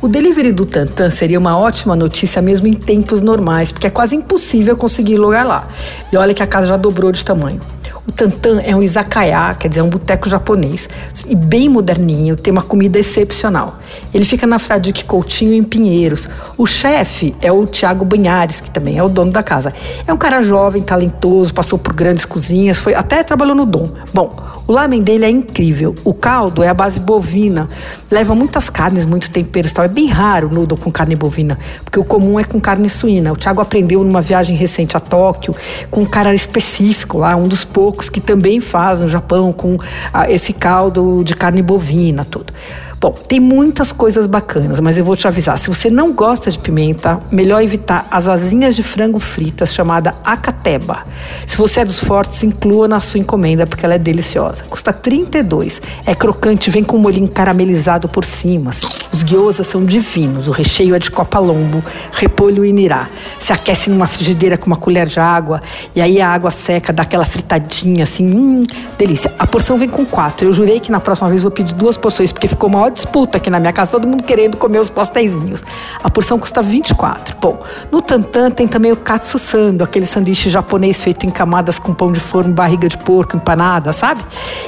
O delivery do Tantan seria uma ótima notícia mesmo em tempos normais, porque é quase impossível conseguir lugar lá. E olha que a casa já dobrou de tamanho. O Tantan é um izakaya, quer dizer, é um boteco japonês, e bem moderninho, tem uma comida excepcional. Ele fica na Fradique Coutinho, em Pinheiros. O chefe é o Tiago Banhares, que também é o dono da casa. É um cara jovem, talentoso, passou por grandes cozinhas, foi até trabalhou no Dom. Bom, o lamen dele é incrível. O caldo é a base bovina, leva muitas carnes, muito temperos tal. É bem raro o noodle com carne bovina, porque o comum é com carne suína. O Tiago aprendeu numa viagem recente a Tóquio com um cara específico lá, um dos poucos poucos que também faz no Japão com ah, esse caldo de carne bovina, tudo. Bom, tem muitas coisas bacanas, mas eu vou te avisar. Se você não gosta de pimenta, melhor evitar as asinhas de frango fritas chamada acateba. Se você é dos fortes, inclua na sua encomenda porque ela é deliciosa. Custa 32. É crocante, vem com um molhinho caramelizado por cima. Assim. Os guiosas são divinos. O recheio é de copa lombo, repolho e nirá. Se aquece numa frigideira com uma colher de água e aí a água seca dá aquela fritadinha assim, hum, delícia. A porção vem com quatro. Eu jurei que na próxima vez vou pedir duas porções porque ficou uma disputa aqui na minha casa, todo mundo querendo comer os pastéisinhos. A porção custa 24. Bom, no Tantan tem também o katsu sando, aquele sanduíche japonês feito em camadas com pão de forno, barriga de porco, empanada, sabe?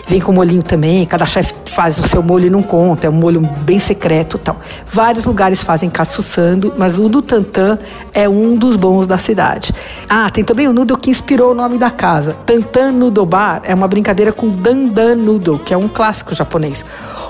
Vem com molhinho também, cada chefe faz o seu molho e não conta, é um molho bem secreto tal. Vários lugares fazem katsu sando, mas o do Tantan é um dos bons da cidade. Ah, tem também o noodle que inspirou o nome da casa. Tantan Noodle Bar é uma brincadeira com dandan noodle, que é um clássico japonês.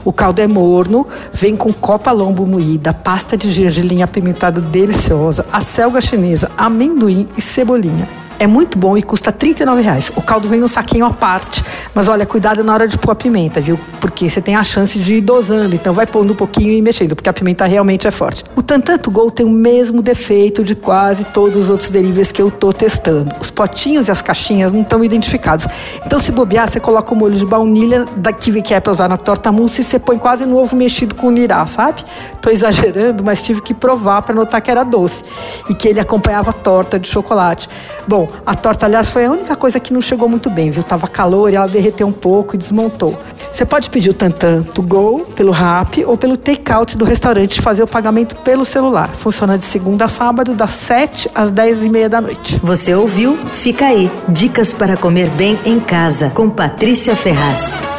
O caldo é morno, vem com copa lombo moída, pasta de gergelim apimentada deliciosa, a selga chinesa, amendoim e cebolinha. É muito bom e custa R$ reais. O caldo vem no saquinho à parte, mas olha, cuidado na hora de pôr a pimenta, viu? Porque você tem a chance de ir dosando, então vai pondo um pouquinho e mexendo, porque a pimenta realmente é forte. O Tantanto Gol tem o mesmo defeito de quase todos os outros deliveries que eu tô testando. Os potinhos e as caixinhas não estão identificados. Então, se bobear, você coloca o molho de baunilha daqui que é para usar na torta mousse e você põe quase no ovo mexido com nirá, sabe? Tô exagerando, mas tive que provar para notar que era doce e que ele acompanhava torta de chocolate. Bom, a torta, aliás, foi a única coisa que não chegou muito bem, viu? Tava calor e ela derreteu um pouco e desmontou. Você pode pedir o Tantan to go pelo Rap ou pelo takeout do restaurante e fazer o pagamento pelo celular. Funciona de segunda a sábado, das 7 às 10 e meia da noite. Você ouviu? Fica aí. Dicas para comer bem em casa, com Patrícia Ferraz.